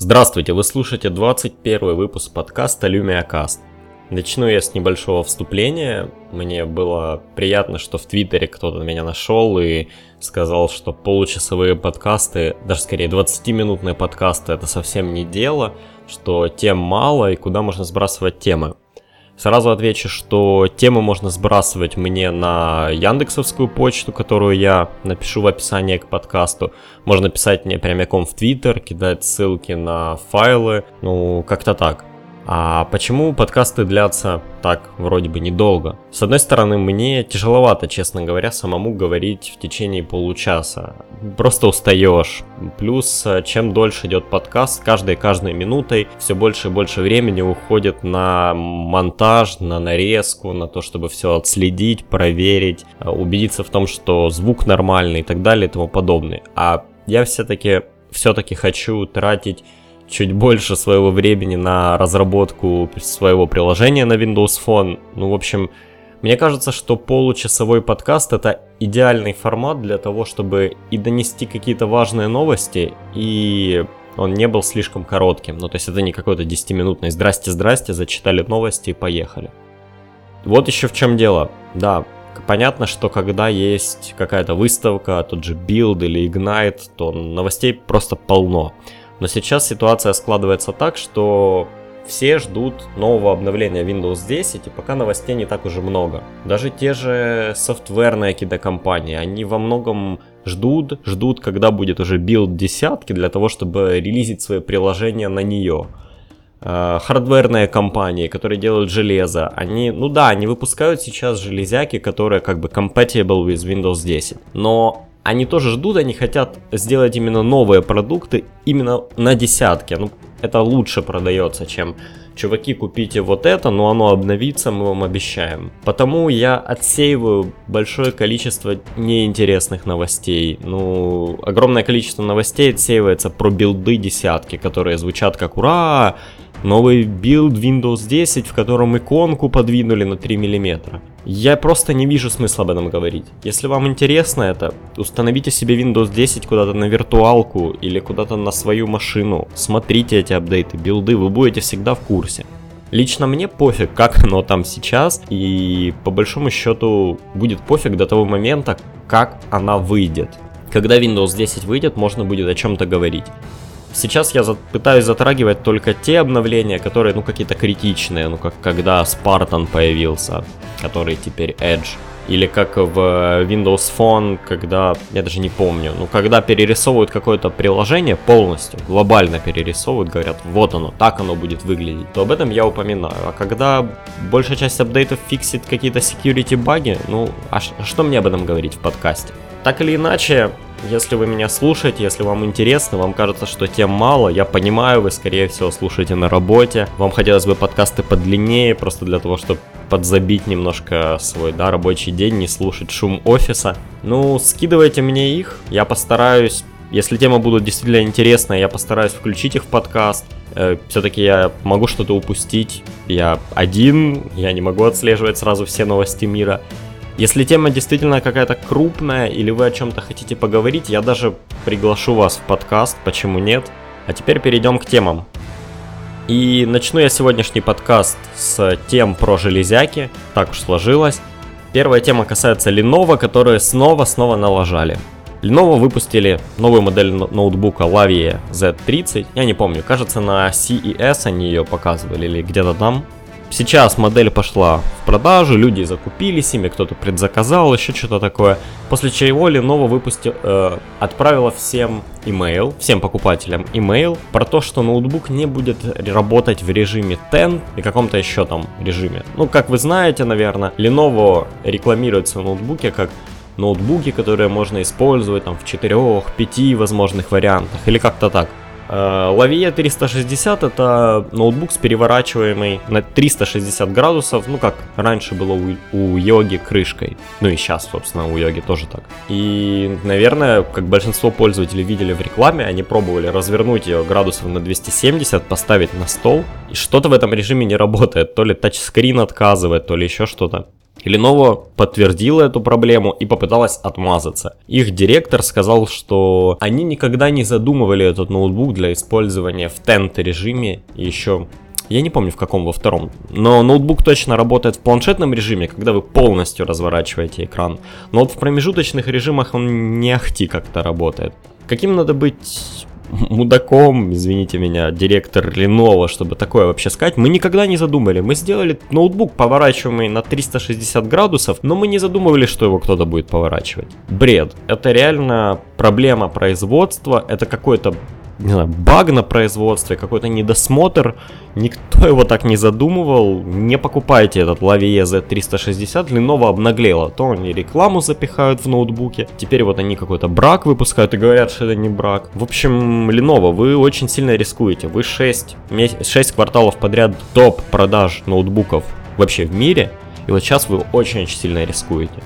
Здравствуйте, вы слушаете 21 выпуск подкаста LumiaCast. Начну я с небольшого вступления. Мне было приятно, что в Твиттере кто-то меня нашел и сказал, что получасовые подкасты, даже скорее 20-минутные подкасты, это совсем не дело, что тем мало и куда можно сбрасывать темы. Сразу отвечу, что темы можно сбрасывать мне на яндексовскую почту, которую я напишу в описании к подкасту. Можно писать мне прямиком в Твиттер, кидать ссылки на файлы, ну, как-то так. А почему подкасты длятся так вроде бы недолго? С одной стороны, мне тяжеловато, честно говоря, самому говорить в течение получаса. Просто устаешь. Плюс, чем дольше идет подкаст, каждой каждой минутой все больше и больше времени уходит на монтаж, на нарезку, на то, чтобы все отследить, проверить, убедиться в том, что звук нормальный и так далее и тому подобное. А я все-таки все-таки хочу тратить чуть больше своего времени на разработку своего приложения на Windows Phone. Ну, в общем, мне кажется, что получасовой подкаст это идеальный формат для того, чтобы и донести какие-то важные новости, и он не был слишком коротким. Ну, то есть это не какой-то 10-минутный «Здрасте-здрасте», зачитали новости и поехали. Вот еще в чем дело. Да, понятно, что когда есть какая-то выставка, тот же Build или Ignite, то новостей просто полно. Но сейчас ситуация складывается так, что все ждут нового обновления Windows 10, и пока новостей не так уже много. Даже те же софтверные какие-то компании, они во многом ждут, ждут, когда будет уже build десятки для того, чтобы релизить свои приложения на нее. Э, хардверные компании, которые делают железо, они, ну да, они выпускают сейчас железяки, которые как бы compatible with Windows 10, но они тоже ждут, они хотят сделать именно новые продукты именно на десятке. Ну, это лучше продается, чем чуваки, купите вот это, но оно обновится, мы вам обещаем. Потому я отсеиваю большое количество неинтересных новостей. Ну, огромное количество новостей отсеивается про билды десятки, которые звучат как «Ура! Новый build Windows 10, в котором иконку подвинули на 3 мм. Я просто не вижу смысла об этом говорить. Если вам интересно это, установите себе Windows 10 куда-то на виртуалку или куда-то на свою машину. Смотрите эти апдейты, билды, вы будете всегда в курсе. Лично мне пофиг, как оно там сейчас, и по большому счету будет пофиг до того момента, как она выйдет. Когда Windows 10 выйдет, можно будет о чем-то говорить. Сейчас я за пытаюсь затрагивать только те обновления, которые, ну, какие-то критичные, ну, как когда Spartan появился, который теперь Edge. Или как в Windows Phone, когда, я даже не помню, ну, когда перерисовывают какое-то приложение полностью, глобально перерисовывают, говорят, вот оно, так оно будет выглядеть, то об этом я упоминаю. А когда большая часть апдейтов фиксит какие-то security баги, ну, а что мне об этом говорить в подкасте? Так или иначе, если вы меня слушаете, если вам интересно, вам кажется, что тем мало, я понимаю, вы скорее всего слушаете на работе, вам хотелось бы подкасты подлиннее, просто для того, чтобы подзабить немножко свой, да, рабочий день, не слушать шум офиса. Ну, скидывайте мне их, я постараюсь если тема будет действительно интересная, я постараюсь включить их в подкаст. Э, Все-таки я могу что-то упустить. Я один, я не могу отслеживать сразу все новости мира. Если тема действительно какая-то крупная или вы о чем-то хотите поговорить, я даже приглашу вас в подкаст, почему нет. А теперь перейдем к темам. И начну я сегодняшний подкаст с тем про железяки, так уж сложилось. Первая тема касается Lenovo, которые снова-снова налажали. Lenovo выпустили новую модель ноутбука Lavie Z30, я не помню, кажется на CES они ее показывали или где-то там. Сейчас модель пошла в продажу, люди закупились ими, кто-то предзаказал, еще что-то такое. После чего Lenovo выпустил, э, отправила всем email, всем покупателям email про то, что ноутбук не будет работать в режиме 10 и каком-то еще там режиме. Ну, как вы знаете, наверное, Lenovo рекламирует свои ноутбуки как ноутбуки, которые можно использовать там в 4-5 возможных вариантах или как-то так. Э, 360 это ноутбук с переворачиваемой на 360 градусов, ну как раньше было у, у Йоги крышкой. Ну и сейчас, собственно, у Йоги тоже так. И, наверное, как большинство пользователей видели в рекламе, они пробовали развернуть ее градусов на 270, поставить на стол. И что-то в этом режиме не работает. То ли тачскрин отказывает, то ли еще что-то. Lenovo подтвердила эту проблему и попыталась отмазаться. Их директор сказал, что они никогда не задумывали этот ноутбук для использования в тент режиме еще я не помню в каком во втором. Но ноутбук точно работает в планшетном режиме, когда вы полностью разворачиваете экран. Но вот в промежуточных режимах он не ахти как-то работает. Каким надо быть мудаком, извините меня, директор Lenovo, чтобы такое вообще сказать, мы никогда не задумали. Мы сделали ноутбук, поворачиваемый на 360 градусов, но мы не задумывали, что его кто-то будет поворачивать. Бред. Это реально проблема производства, это какой-то не знаю, баг на производстве, какой-то недосмотр, никто его так не задумывал, не покупайте этот Lavie Z360, Lenovo обнаглело, то они рекламу запихают в ноутбуке, теперь вот они какой-то брак выпускают и говорят, что это не брак. В общем, Lenovo, вы очень сильно рискуете, вы 6, 6 кварталов подряд топ продаж ноутбуков вообще в мире, и вот сейчас вы очень-очень сильно рискуете.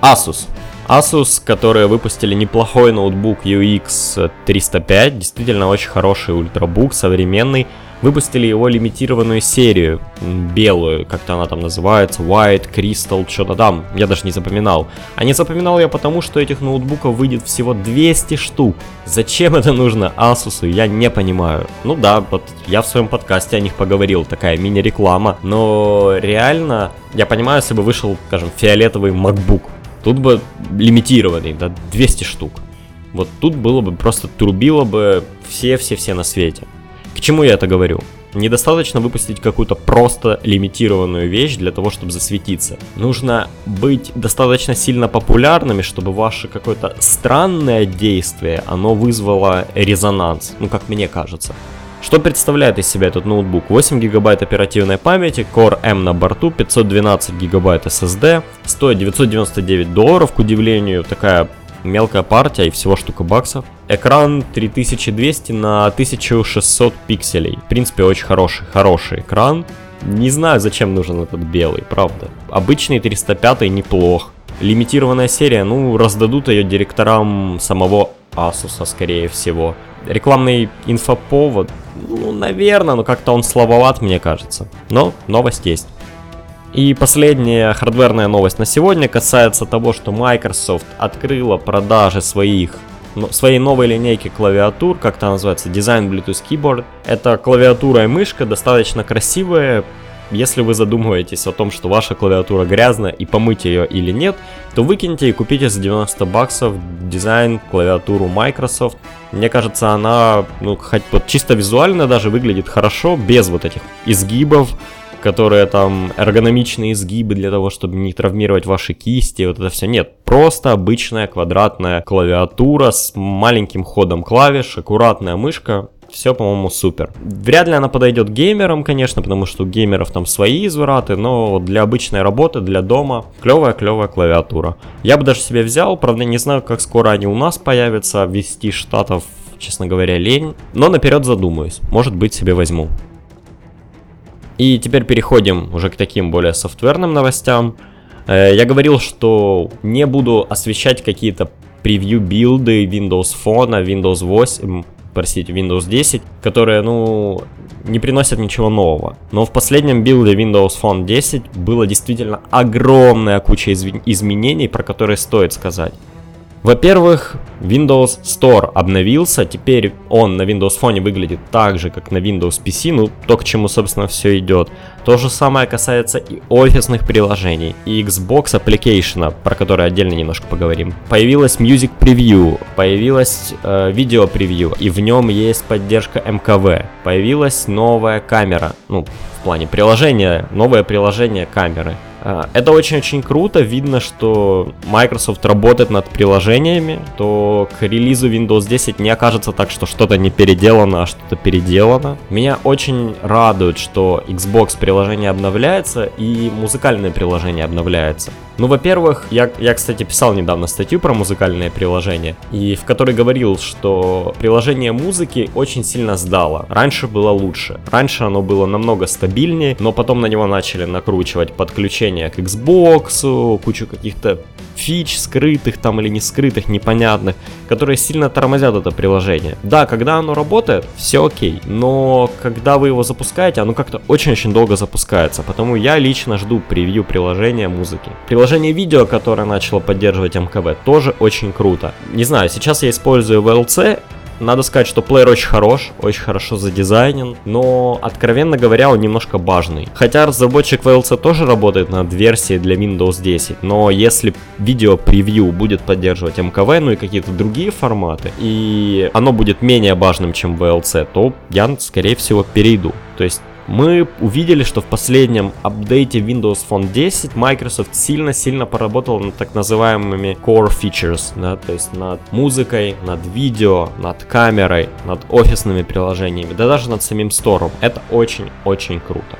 Asus. Asus, которые выпустили неплохой ноутбук UX 305, действительно очень хороший ультрабук, современный. Выпустили его лимитированную серию, белую, как-то она там называется, White, Crystal, что-то там, я даже не запоминал. А не запоминал я потому, что этих ноутбуков выйдет всего 200 штук. Зачем это нужно Asus, я не понимаю. Ну да, вот я в своем подкасте о них поговорил, такая мини-реклама, но реально, я понимаю, если бы вышел, скажем, фиолетовый MacBook, Тут бы лимитированный, да, 200 штук. Вот тут было бы просто трубило бы все-все-все на свете. К чему я это говорю? Недостаточно выпустить какую-то просто лимитированную вещь для того, чтобы засветиться. Нужно быть достаточно сильно популярными, чтобы ваше какое-то странное действие, оно вызвало резонанс, ну как мне кажется. Что представляет из себя этот ноутбук? 8 гигабайт оперативной памяти, Core M на борту, 512 гигабайт SSD, стоит 999 долларов, к удивлению, такая мелкая партия и всего штука баксов. Экран 3200 на 1600 пикселей. В принципе, очень хороший, хороший экран. Не знаю, зачем нужен этот белый, правда. Обычный 305 неплох. Лимитированная серия, ну, раздадут ее директорам самого Asus, скорее всего. Рекламный инфоповод, ну, наверное, но как-то он слабоват, мне кажется. Но новость есть. И последняя хардверная новость на сегодня касается того, что Microsoft открыла продажи своих своей новой линейки клавиатур, как это называется, Design Bluetooth Keyboard. Это клавиатура и мышка, достаточно красивая, если вы задумываетесь о том, что ваша клавиатура грязная и помыть ее или нет, то выкиньте и купите за 90 баксов дизайн клавиатуру Microsoft. Мне кажется, она, ну, хоть вот чисто визуально даже выглядит хорошо, без вот этих изгибов, которые там эргономичные изгибы для того, чтобы не травмировать ваши кисти, вот это все. Нет, просто обычная квадратная клавиатура с маленьким ходом клавиш, аккуратная мышка, все, по-моему, супер. Вряд ли она подойдет геймерам, конечно, потому что у геймеров там свои извраты, но для обычной работы, для дома, клевая-клевая клавиатура. Я бы даже себе взял, правда, не знаю, как скоро они у нас появятся, ввести штатов, честно говоря, лень, но наперед задумаюсь, может быть, себе возьму. И теперь переходим уже к таким более софтверным новостям. Э, я говорил, что не буду освещать какие-то превью билды Windows Phone, Windows 8, простите, Windows 10, которые, ну, не приносят ничего нового. Но в последнем билде Windows Phone 10 было действительно огромная куча изменений, про которые стоит сказать. Во-первых, Windows Store обновился, теперь он на Windows Phone выглядит так же, как на Windows PC, ну то, к чему, собственно, все идет. То же самое касается и офисных приложений, и Xbox Application, про который отдельно немножко поговорим. Появилась Music Preview, появилась э, Video Preview, и в нем есть поддержка МКВ. Появилась новая камера, ну, в плане приложения, новое приложение камеры. А, это очень-очень круто, видно, что Microsoft работает над приложениями, то к релизу Windows 10 не окажется так, что что-то не переделано, а что-то переделано. Меня очень радует, что Xbox приложение обновляется и музыкальное приложение обновляется. Ну, во-первых, я, я, кстати, писал недавно статью про музыкальное приложение, и в которой говорил, что приложение музыки очень сильно сдало. Раньше было лучше. Раньше оно было намного стабильнее, но потом на него начали накручивать подключение приложения к Xbox, кучу каких-то фич скрытых там или не скрытых, непонятных, которые сильно тормозят это приложение. Да, когда оно работает, все окей, но когда вы его запускаете, оно как-то очень-очень долго запускается, потому я лично жду превью приложения музыки. Приложение видео, которое начало поддерживать МКВ, тоже очень круто. Не знаю, сейчас я использую VLC, надо сказать, что плеер очень хорош, очень хорошо задизайнен, но, откровенно говоря, он немножко бажный. Хотя разработчик VLC тоже работает над версией для Windows 10, но если видео превью будет поддерживать МКВ, ну и какие-то другие форматы, и оно будет менее бажным, чем VLC, то я, скорее всего, перейду. То есть мы увидели, что в последнем апдейте Windows Phone 10 Microsoft сильно-сильно поработал над так называемыми core features, да, то есть над музыкой, над видео, над камерой, над офисными приложениями, да даже над самим стором. Это очень-очень круто.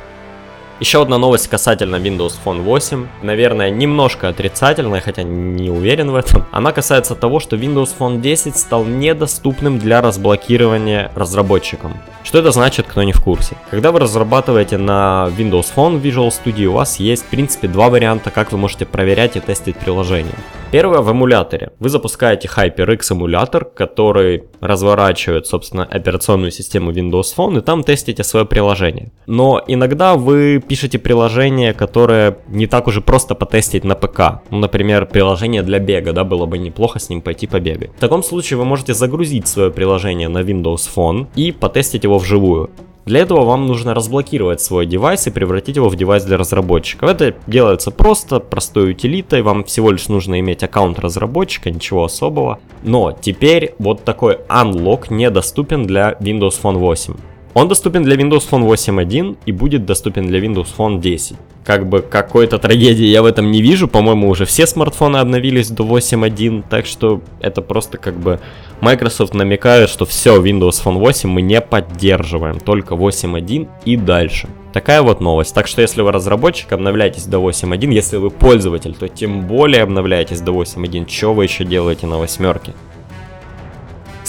Еще одна новость касательно Windows Phone 8. Наверное, немножко отрицательная, хотя не уверен в этом. Она касается того, что Windows Phone 10 стал недоступным для разблокирования разработчикам. Что это значит, кто не в курсе? Когда вы разрабатываете на Windows Phone Visual Studio, у вас есть, в принципе, два варианта, как вы можете проверять и тестить приложение. Первое в эмуляторе. Вы запускаете HyperX эмулятор, который разворачивает, собственно, операционную систему Windows Phone, и там тестите свое приложение. Но иногда вы пишете приложение, которое не так уже просто потестить на ПК. Ну, например, приложение для бега, да, было бы неплохо с ним пойти побегать. В таком случае вы можете загрузить свое приложение на Windows Phone и потестить его вживую. Для этого вам нужно разблокировать свой девайс и превратить его в девайс для разработчиков. Это делается просто, простой утилитой, вам всего лишь нужно иметь аккаунт разработчика, ничего особого. Но теперь вот такой unlock недоступен для Windows Phone 8. Он доступен для Windows Phone 8.1 и будет доступен для Windows Phone 10. Как бы какой-то трагедии я в этом не вижу, по-моему, уже все смартфоны обновились до 8.1, так что это просто как бы Microsoft намекает, что все, Windows Phone 8 мы не поддерживаем, только 8.1 и дальше. Такая вот новость. Так что если вы разработчик, обновляйтесь до 8.1. Если вы пользователь, то тем более обновляйтесь до 8.1. Что вы еще делаете на восьмерке?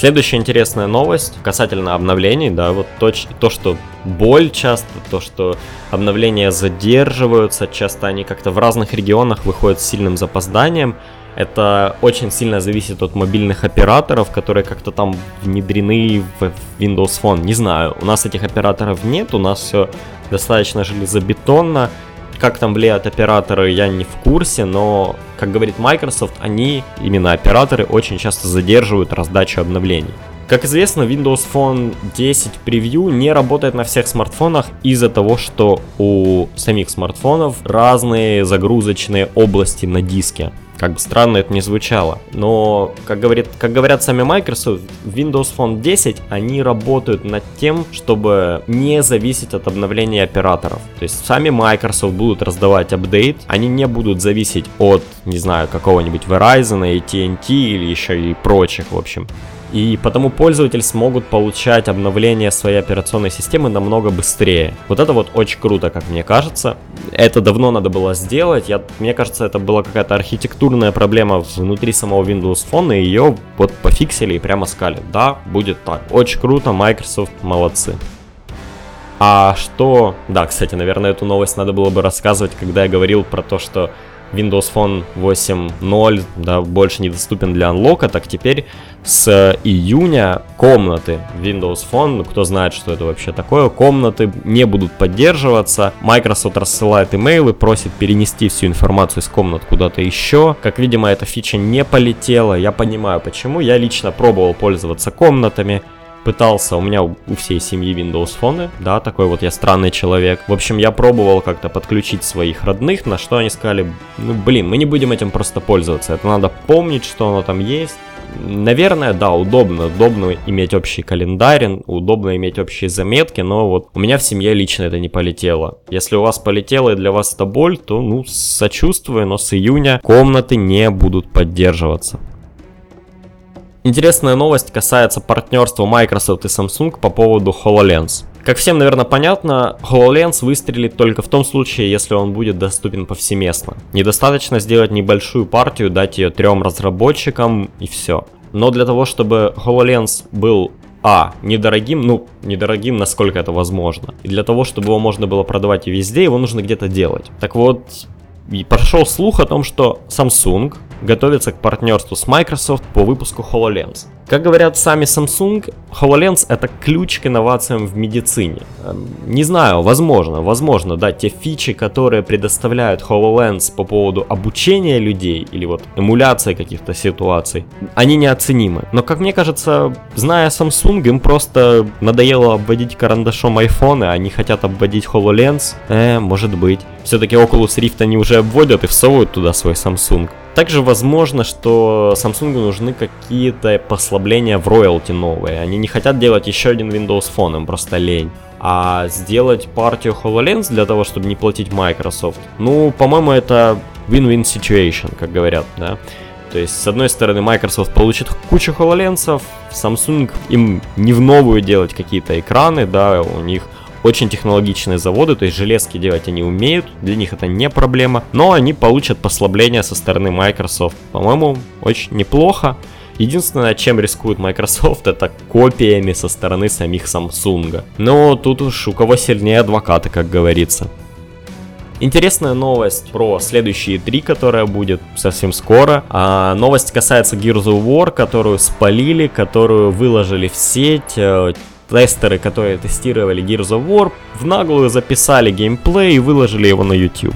Следующая интересная новость касательно обновлений, да, вот то, то, что боль часто, то, что обновления задерживаются, часто они как-то в разных регионах выходят с сильным запозданием. Это очень сильно зависит от мобильных операторов, которые как-то там внедрены в Windows Phone. Не знаю, у нас этих операторов нет, у нас все достаточно железобетонно. Как там влияют операторы, я не в курсе, но, как говорит Microsoft, они, именно операторы, очень часто задерживают раздачу обновлений. Как известно, Windows Phone 10 Preview не работает на всех смартфонах из-за того, что у самих смартфонов разные загрузочные области на диске. Как бы странно это не звучало. Но, как, говорит, как говорят сами Microsoft, Windows Phone 10, они работают над тем, чтобы не зависеть от обновления операторов. То есть сами Microsoft будут раздавать апдейт, они не будут зависеть от, не знаю, какого-нибудь Verizon, AT&T или еще и прочих, в общем и потому пользователи смогут получать обновление своей операционной системы намного быстрее. Вот это вот очень круто, как мне кажется. Это давно надо было сделать. Я, мне кажется, это была какая-то архитектурная проблема внутри самого Windows Phone, и ее вот пофиксили и прямо сказали, да, будет так. Очень круто, Microsoft молодцы. А что... Да, кстати, наверное, эту новость надо было бы рассказывать, когда я говорил про то, что Windows Phone 8.0 да, больше недоступен для анлока, так теперь с июня комнаты Windows Phone, ну кто знает, что это вообще такое, комнаты не будут поддерживаться. Microsoft рассылает имейлы, просит перенести всю информацию из комнат куда-то еще. Как видимо, эта фича не полетела, я понимаю почему. Я лично пробовал пользоваться комнатами, пытался, у меня у всей семьи Windows Phone, да, такой вот я странный человек. В общем, я пробовал как-то подключить своих родных, на что они сказали, ну блин, мы не будем этим просто пользоваться, это надо помнить, что оно там есть. Наверное, да, удобно, удобно иметь общий календарь, удобно иметь общие заметки, но вот у меня в семье лично это не полетело. Если у вас полетело и для вас это боль, то, ну, сочувствую, но с июня комнаты не будут поддерживаться. Интересная новость касается партнерства Microsoft и Samsung по поводу HoloLens. Как всем, наверное, понятно, HoloLens выстрелит только в том случае, если он будет доступен повсеместно. Недостаточно сделать небольшую партию, дать ее трем разработчикам и все. Но для того, чтобы HoloLens был а. Недорогим, ну, недорогим, насколько это возможно. И для того, чтобы его можно было продавать и везде, его нужно где-то делать. Так вот, И прошел слух о том, что Samsung готовится к партнерству с Microsoft по выпуску HoloLens. Как говорят сами Samsung, HoloLens это ключ к инновациям в медицине. Эм, не знаю, возможно, возможно, да, те фичи, которые предоставляют HoloLens по поводу обучения людей или вот эмуляции каких-то ситуаций, они неоценимы. Но, как мне кажется, зная Samsung, им просто надоело обводить карандашом iPhone, они хотят обводить HoloLens. Э, может быть. Все-таки Oculus Rift они уже обводят и всовывают туда свой Samsung. Также возможно, что Samsung нужны какие-то послабления в роялти новые. Они не хотят делать еще один Windows Phone, им просто лень. А сделать партию HoloLens для того, чтобы не платить Microsoft, ну, по-моему, это win-win situation, как говорят, да. То есть, с одной стороны, Microsoft получит кучу HoloLens, Samsung им не в новую делать какие-то экраны, да, у них очень технологичные заводы, то есть железки делать они умеют, для них это не проблема, но они получат послабление со стороны Microsoft. По-моему, очень неплохо. Единственное, чем рискует Microsoft, это копиями со стороны самих Samsung. Но тут уж у кого сильнее адвокаты, как говорится. Интересная новость про следующие три, которая будет совсем скоро. А, новость касается Gears of War, которую спалили, которую выложили в сеть. Тестеры, которые тестировали Gears of War, в наглую записали геймплей и выложили его на YouTube.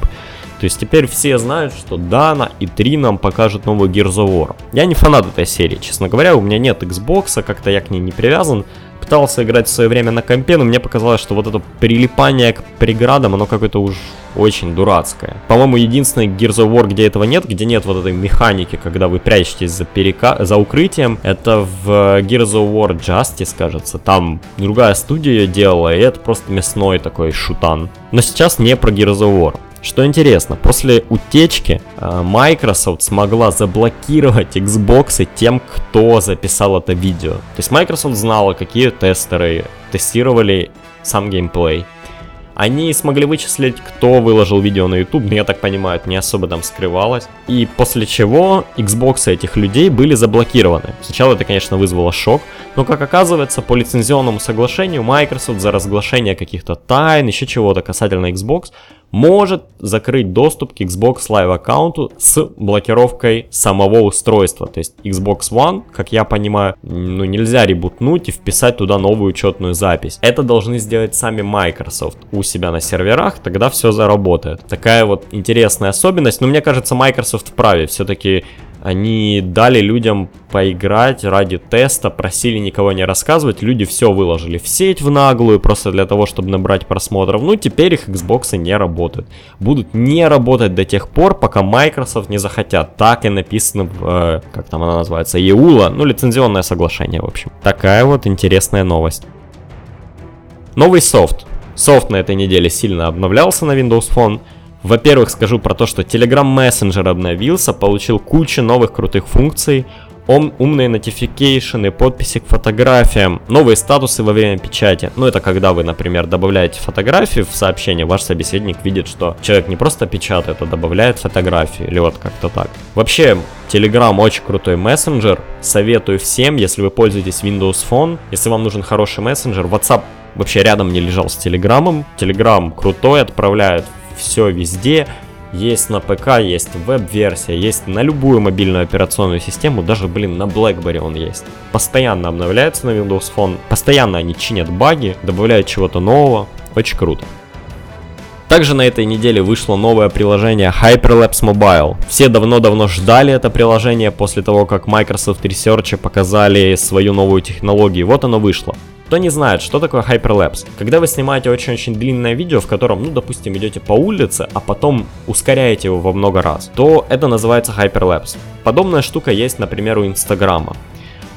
То есть теперь все знают, что Дана и 3 нам покажут новую Gears of War. Я не фанат этой серии, честно говоря, у меня нет Xbox, как-то я к ней не привязан. Пытался играть в свое время на компе, но мне показалось, что вот это прилипание к преградам, оно какое-то уж очень дурацкое. По-моему, единственный Gears of War, где этого нет, где нет вот этой механики, когда вы прячетесь за, перека... за укрытием, это в Gears of War Justice, кажется. Там другая студия делала, и это просто мясной такой шутан. Но сейчас не про Gears of War. Что интересно, после утечки э, Microsoft смогла заблокировать Xbox тем, кто записал это видео. То есть Microsoft знала, какие тестеры тестировали сам геймплей. Они смогли вычислить, кто выложил видео на YouTube, но я так понимаю, это не особо там скрывалось. И после чего Xbox этих людей были заблокированы. Сначала это, конечно, вызвало шок, но, как оказывается, по лицензионному соглашению Microsoft за разглашение каких-то тайн, еще чего-то касательно Xbox, может закрыть доступ к Xbox Live аккаунту с блокировкой самого устройства. То есть Xbox One, как я понимаю, ну нельзя ребутнуть и вписать туда новую учетную запись. Это должны сделать сами Microsoft у себя на серверах, тогда все заработает. Такая вот интересная особенность, но мне кажется Microsoft вправе. Все-таки они дали людям поиграть ради теста, просили никого не рассказывать, люди все выложили в сеть в наглую, просто для того, чтобы набрать просмотров. Ну, теперь их Xbox не работают. Будут не работать до тех пор, пока Microsoft не захотят. Так и написано в, э, как там она называется, EULA, ну, лицензионное соглашение, в общем. Такая вот интересная новость. Новый софт. Софт на этой неделе сильно обновлялся на Windows Phone. Во-первых, скажу про то, что Telegram Messenger обновился, получил кучу новых крутых функций, ум, умные notification, подписи к фотографиям, новые статусы во время печати. Ну, это когда вы, например, добавляете фотографию в сообщение, ваш собеседник видит, что человек не просто печатает, а добавляет фотографию, или вот как-то так. Вообще, Telegram очень крутой мессенджер, советую всем, если вы пользуетесь Windows Phone, если вам нужен хороший мессенджер, WhatsApp вообще рядом не лежал с Телеграмом. Telegram крутой, отправляет все везде. Есть на ПК, есть веб-версия, есть на любую мобильную операционную систему, даже, блин, на BlackBerry он есть. Постоянно обновляется на Windows Phone, постоянно они чинят баги, добавляют чего-то нового, очень круто. Также на этой неделе вышло новое приложение Hyperlapse Mobile. Все давно-давно ждали это приложение после того, как Microsoft Research показали свою новую технологию. Вот оно вышло. Кто не знает, что такое Hyperlapse? Когда вы снимаете очень-очень длинное видео, в котором, ну, допустим, идете по улице, а потом ускоряете его во много раз, то это называется Hyperlapse. Подобная штука есть, например, у Инстаграма.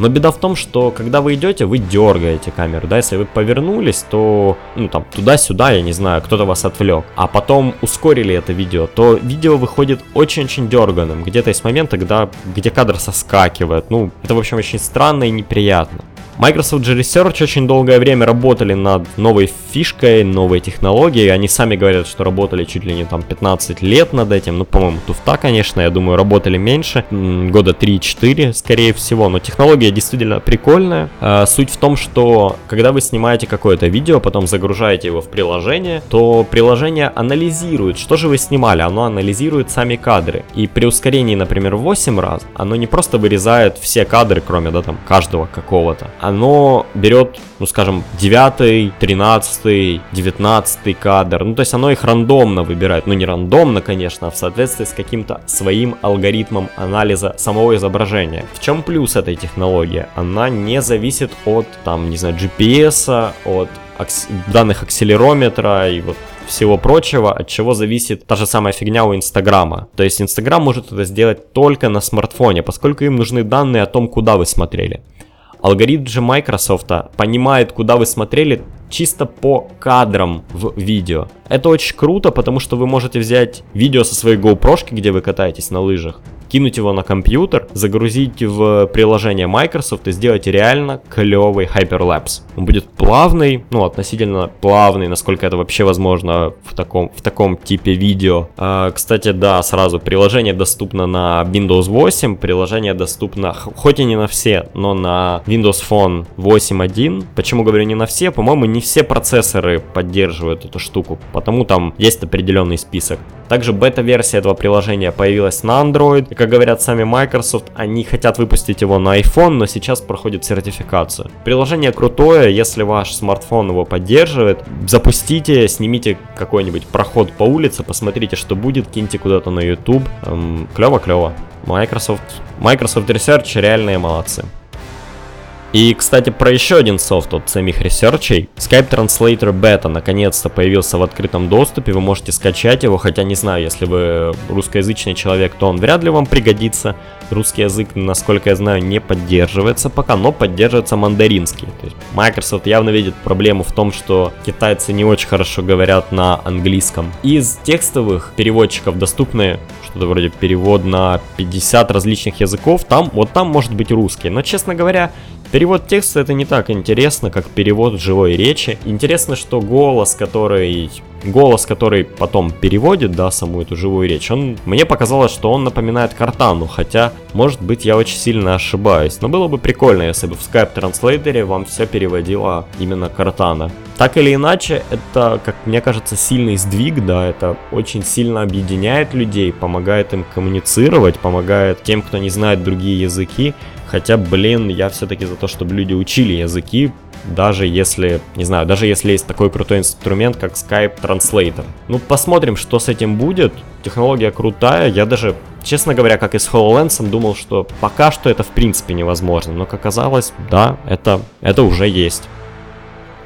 Но беда в том, что когда вы идете, вы дергаете камеру, да, если вы повернулись, то, ну, там, туда-сюда, я не знаю, кто-то вас отвлек, а потом ускорили это видео, то видео выходит очень-очень дерганым. Где-то есть моменты, когда, где кадр соскакивает, ну, это, в общем, очень странно и неприятно. Microsoft же Research очень долгое время работали над новой фишкой, новой технологией. Они сами говорят, что работали чуть ли не там 15 лет над этим. Ну, по-моему, туфта, конечно, я думаю, работали меньше. Года 3-4, скорее всего. Но технология действительно прикольная. А, суть в том, что когда вы снимаете какое-то видео, потом загружаете его в приложение, то приложение анализирует, что же вы снимали. Оно анализирует сами кадры. И при ускорении, например, в 8 раз, оно не просто вырезает все кадры, кроме, да, там, каждого какого-то, оно берет, ну скажем, 9, 13, 19 кадр, ну то есть оно их рандомно выбирает, ну не рандомно, конечно, а в соответствии с каким-то своим алгоритмом анализа самого изображения. В чем плюс этой технологии? Она не зависит от, там, не знаю, GPS, от данных акселерометра и вот всего прочего, от чего зависит та же самая фигня у Инстаграма. То есть Инстаграм может это сделать только на смартфоне, поскольку им нужны данные о том, куда вы смотрели. Алгоритм же Microsoft понимает, куда вы смотрели чисто по кадрам в видео. Это очень круто, потому что вы можете взять видео со своей GoPro, где вы катаетесь на лыжах, кинуть его на компьютер, загрузить в приложение Microsoft и сделать реально клевый Hyperlapse. Он будет плавный, ну, относительно плавный, насколько это вообще возможно в таком, в таком типе видео. А, кстати, да, сразу, приложение доступно на Windows 8, приложение доступно, хоть и не на все, но на Windows Phone 8.1. Почему говорю не на все? По-моему, не все процессоры поддерживают эту штуку, потому там есть определенный список. Также бета-версия этого приложения появилась на Android. И, как говорят сами Microsoft, они хотят выпустить его на iPhone, но сейчас проходит сертификацию. Приложение крутое, если ваш смартфон его поддерживает, запустите, снимите какой-нибудь проход по улице, посмотрите, что будет, киньте куда-то на YouTube. Эм, клево-клево. Microsoft, Microsoft Research реальные молодцы. И, кстати, про еще один софт от самих Research ей. Skype Translator Beta наконец-то появился в открытом доступе, вы можете скачать его, хотя не знаю, если вы русскоязычный человек, то он вряд ли вам пригодится. Русский язык, насколько я знаю, не поддерживается пока, но поддерживается мандаринский. То есть Microsoft явно видит проблему в том, что китайцы не очень хорошо говорят на английском. Из текстовых переводчиков доступны что-то вроде перевод на 50 различных языков, там, вот там может быть русский. Но, честно говоря, Перевод текста это не так интересно, как перевод живой речи. Интересно, что голос, который голос, который потом переводит, да, саму эту живую речь, он, мне показалось, что он напоминает Картану, хотя, может быть, я очень сильно ошибаюсь. Но было бы прикольно, если бы в Skype транслейтере вам все переводила именно Картана. Так или иначе, это, как мне кажется, сильный сдвиг, да, это очень сильно объединяет людей, помогает им коммуницировать, помогает тем, кто не знает другие языки, Хотя, блин, я все-таки за то, чтобы люди учили языки, даже если, не знаю, даже если есть такой крутой инструмент, как Skype Translator. Ну, посмотрим, что с этим будет. Технология крутая, я даже, честно говоря, как и с HoloLens, думал, что пока что это в принципе невозможно, но как оказалось, да, это, это уже есть.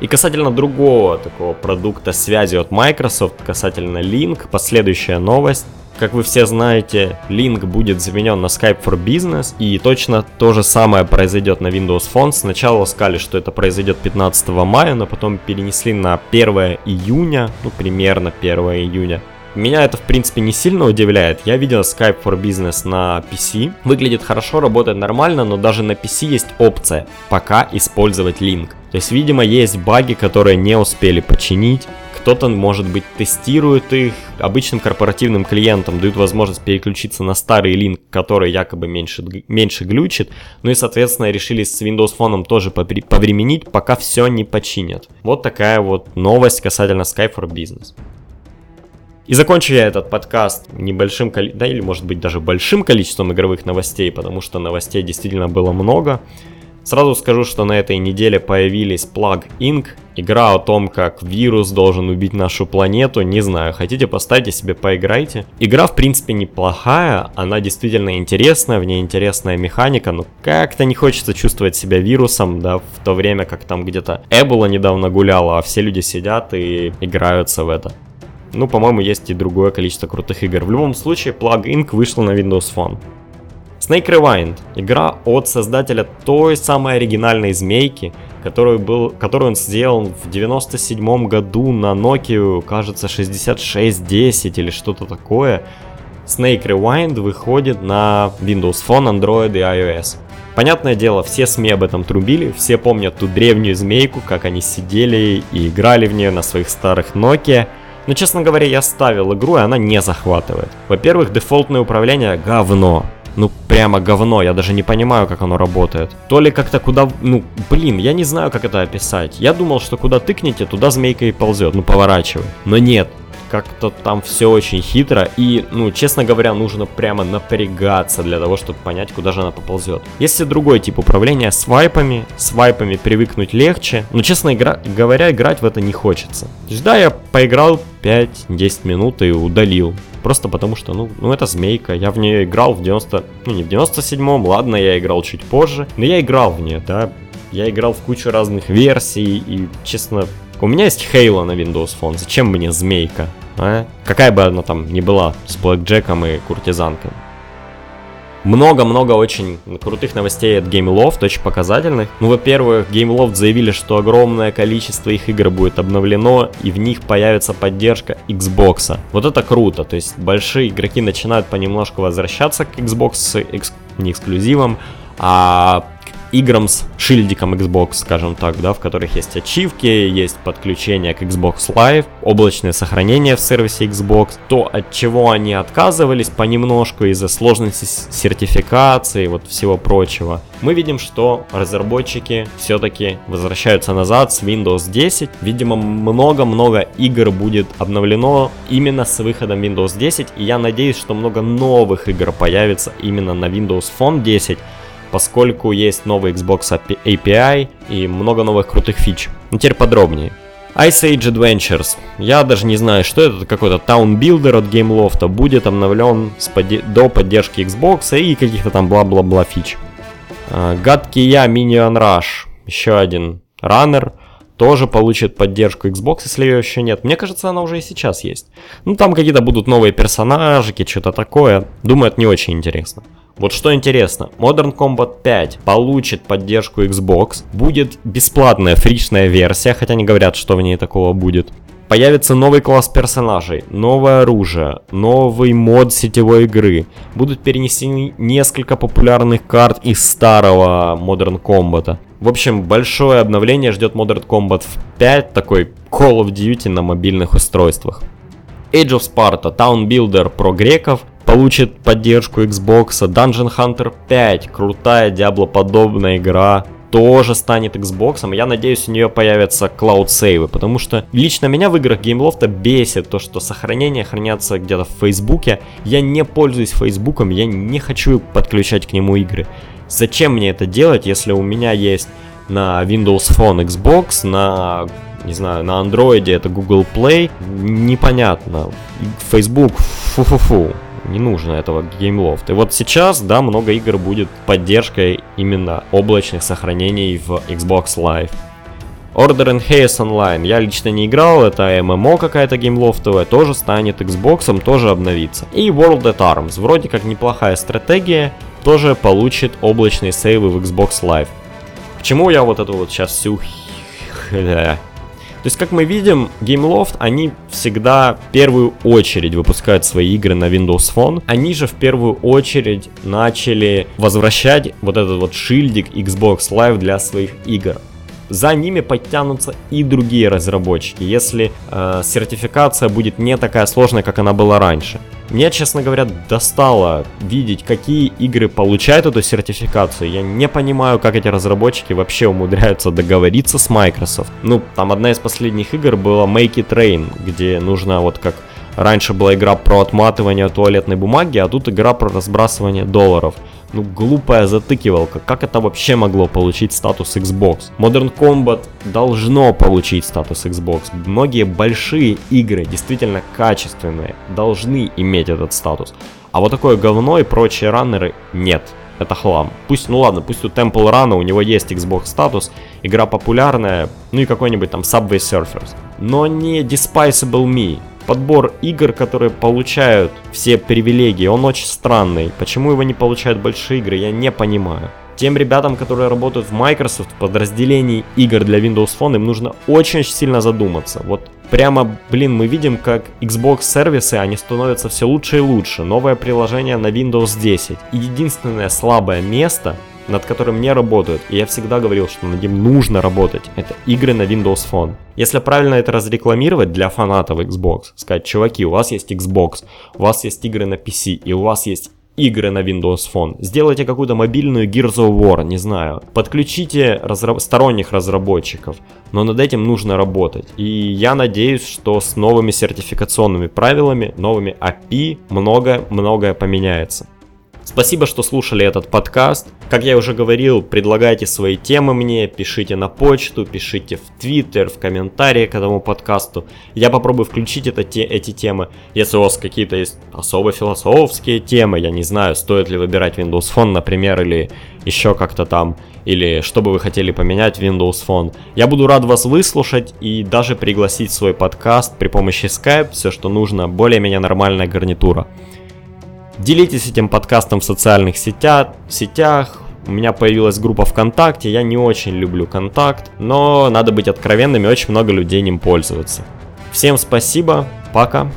И касательно другого такого продукта связи от Microsoft, касательно Link, последующая новость. Как вы все знаете, Link будет заменен на Skype for Business, и точно то же самое произойдет на Windows Phone. Сначала сказали, что это произойдет 15 мая, но потом перенесли на 1 июня, ну примерно 1 июня. Меня это, в принципе, не сильно удивляет. Я видел Skype for Business на PC. Выглядит хорошо, работает нормально, но даже на PC есть опция пока использовать Link. То есть, видимо, есть баги, которые не успели починить. Кто-то, может быть, тестирует их обычным корпоративным клиентам, дают возможность переключиться на старый линк, который якобы меньше, меньше глючит. Ну и, соответственно, решили с Windows Phone тоже повременить, пока все не починят. Вот такая вот новость касательно Skype for Business. И закончу я этот подкаст небольшим, да или может быть даже большим количеством игровых новостей, потому что новостей действительно было много. Сразу скажу, что на этой неделе появились Plug Inc. Игра о том, как вирус должен убить нашу планету. Не знаю, хотите поставьте себе, поиграйте. Игра в принципе неплохая, она действительно интересная, в ней интересная механика, но как-то не хочется чувствовать себя вирусом, да, в то время как там где-то Эбола недавно гуляла, а все люди сидят и играются в это. Ну, по-моему, есть и другое количество крутых игр. В любом случае, Plug Inc. вышла на Windows Phone. Snake Rewind. Игра от создателя той самой оригинальной змейки, которую, был, которую он сделал в 97 году на Nokia, кажется, 6610 или что-то такое. Snake Rewind выходит на Windows Phone, Android и iOS. Понятное дело, все СМИ об этом трубили, все помнят ту древнюю змейку, как они сидели и играли в нее на своих старых Nokia. Но, честно говоря, я ставил игру, и она не захватывает. Во-первых, дефолтное управление говно ну прямо говно, я даже не понимаю, как оно работает. То ли как-то куда, ну блин, я не знаю, как это описать. Я думал, что куда тыкнете, туда змейка и ползет, ну поворачивай. Но нет, как-то там все очень хитро и, ну, честно говоря, нужно прямо напрягаться для того, чтобы понять, куда же она поползет. Если другой тип управления свайпами, свайпами привыкнуть легче, но, честно игра... говоря, играть в это не хочется. То да, я поиграл 5-10 минут и удалил. Просто потому что, ну, ну это змейка. Я в нее играл в 90... Ну, не в 97-м, ладно, я играл чуть позже. Но я играл в нее, да. Я играл в кучу разных версий и, честно, у меня есть Halo на Windows Phone, зачем мне змейка? А? Какая бы она там ни была, с блэкджеком и куртизанкой. Много-много очень крутых новостей от GameLoft, очень показательных. Ну, во-первых, GameLoft заявили, что огромное количество их игр будет обновлено, и в них появится поддержка Xbox. Вот это круто, то есть большие игроки начинают понемножку возвращаться к Xbox, экск... не эксклюзивам, а играм с шильдиком Xbox, скажем так, да, в которых есть ачивки, есть подключение к Xbox Live, облачное сохранение в сервисе Xbox, то от чего они отказывались понемножку из-за сложности сертификации, вот всего прочего. Мы видим, что разработчики все-таки возвращаются назад с Windows 10. Видимо, много-много игр будет обновлено именно с выходом Windows 10, и я надеюсь, что много новых игр появится именно на Windows Phone 10, поскольку есть новый Xbox API и много новых крутых фич. Ну теперь подробнее. Ice Age Adventures. Я даже не знаю, что это, какой-то Builder от GameLoft будет обновлен поди- до поддержки Xbox и каких-то там бла-бла-бла фич. Uh, гадкий я Minion Rush. Еще один раннер. Тоже получит поддержку Xbox, если ее еще нет. Мне кажется, она уже и сейчас есть. Ну, там какие-то будут новые персонажики, что-то такое. Думаю, это не очень интересно. Вот что интересно, Modern Combat 5 получит поддержку Xbox, будет бесплатная фричная версия, хотя не говорят, что в ней такого будет. Появится новый класс персонажей, новое оружие, новый мод сетевой игры. Будут перенесены несколько популярных карт из старого Modern Combat. В общем, большое обновление ждет Modern Combat 5, такой Call of Duty на мобильных устройствах. Age of Sparta, Town Builder про греков, получит поддержку Xbox, Dungeon Hunter 5, крутая Diablo-подобная игра, тоже станет Xbox, я надеюсь, у нее появятся cloud сейвы, потому что лично меня в играх GameLoft бесит то, что сохранения хранятся где-то в Фейсбуке. Я не пользуюсь Фейсбуком, я не хочу подключать к нему игры. Зачем мне это делать, если у меня есть на Windows Phone Xbox, на не знаю, на андроиде это Google Play, непонятно. Facebook, фу-фу-фу не нужно этого GameLoft. И вот сейчас, да, много игр будет поддержкой именно облачных сохранений в Xbox Live. Order and Chaos Online. Я лично не играл, это ММО какая-то геймлофтовая, тоже станет Xbox, тоже обновится. И World at Arms. Вроде как неплохая стратегия, тоже получит облачные сейвы в Xbox Live. Почему я вот эту вот сейчас всю то есть, как мы видим, GameLoft, они всегда в первую очередь выпускают свои игры на Windows Phone. Они же в первую очередь начали возвращать вот этот вот шильдик Xbox Live для своих игр за ними подтянутся и другие разработчики, если э, сертификация будет не такая сложная, как она была раньше. Мне, честно говоря, достало видеть, какие игры получают эту сертификацию. Я не понимаю, как эти разработчики вообще умудряются договориться с Microsoft. Ну, там одна из последних игр была Make It Rain, где нужно вот как Раньше была игра про отматывание туалетной бумаги, а тут игра про разбрасывание долларов. Ну, глупая затыкивалка. Как это вообще могло получить статус Xbox? Modern Combat должно получить статус Xbox. Многие большие игры, действительно качественные, должны иметь этот статус. А вот такое говно и прочие раннеры нет. Это хлам. Пусть, ну ладно, пусть у Temple Run у него есть Xbox статус, игра популярная, ну и какой-нибудь там Subway Surfers. Но не Despicable Me подбор игр, которые получают все привилегии, он очень странный. Почему его не получают большие игры, я не понимаю. Тем ребятам, которые работают в Microsoft в подразделении игр для Windows Phone, им нужно очень сильно задуматься. Вот прямо, блин, мы видим, как Xbox сервисы, они становятся все лучше и лучше. Новое приложение на Windows 10. И единственное слабое место над которым не работают, и я всегда говорил, что над ним нужно работать, это игры на Windows Phone. Если правильно это разрекламировать для фанатов Xbox, сказать, чуваки, у вас есть Xbox, у вас есть игры на PC, и у вас есть игры на Windows Phone. Сделайте какую-то мобильную Gears of War, не знаю. Подключите разра... сторонних разработчиков. Но над этим нужно работать. И я надеюсь, что с новыми сертификационными правилами, новыми API много-многое поменяется. Спасибо, что слушали этот подкаст. Как я уже говорил, предлагайте свои темы мне, пишите на почту, пишите в Твиттер, в комментарии к этому подкасту. Я попробую включить это, те, эти темы. Если у вас какие-то есть особо философские темы, я не знаю, стоит ли выбирать Windows Phone, например, или еще как-то там, или что бы вы хотели поменять Windows Phone. Я буду рад вас выслушать и даже пригласить в свой подкаст при помощи Skype, все, что нужно, более-менее нормальная гарнитура. Делитесь этим подкастом в социальных сетях, сетях. У меня появилась группа ВКонтакте, я не очень люблю контакт, но надо быть откровенными, очень много людей ним пользуются. Всем спасибо, пока.